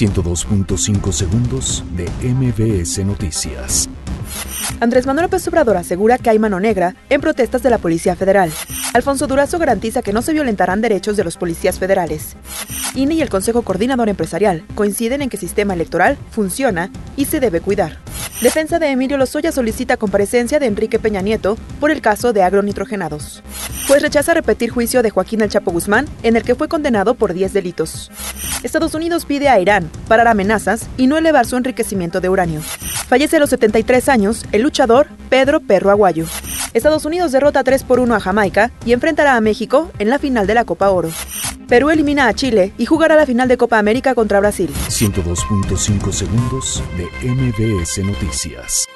102.5 segundos de MBS Noticias. Andrés Manuel López Obrador asegura que hay mano negra en protestas de la Policía Federal. Alfonso Durazo garantiza que no se violentarán derechos de los policías federales. INE y el Consejo Coordinador Empresarial coinciden en que el sistema electoral funciona y se debe cuidar. Defensa de Emilio Lozoya solicita comparecencia de Enrique Peña Nieto por el caso de agronitrogenados. Pues rechaza repetir juicio de Joaquín El Chapo Guzmán, en el que fue condenado por 10 delitos. Estados Unidos pide a Irán parar amenazas y no elevar su enriquecimiento de uranio. Fallece a los 73 años el luchador Pedro Perro Aguayo. Estados Unidos derrota 3 por 1 a Jamaica y enfrentará a México en la final de la Copa Oro. Perú elimina a Chile y jugará la final de Copa América contra Brasil. 102.5 segundos de MBS Noticias.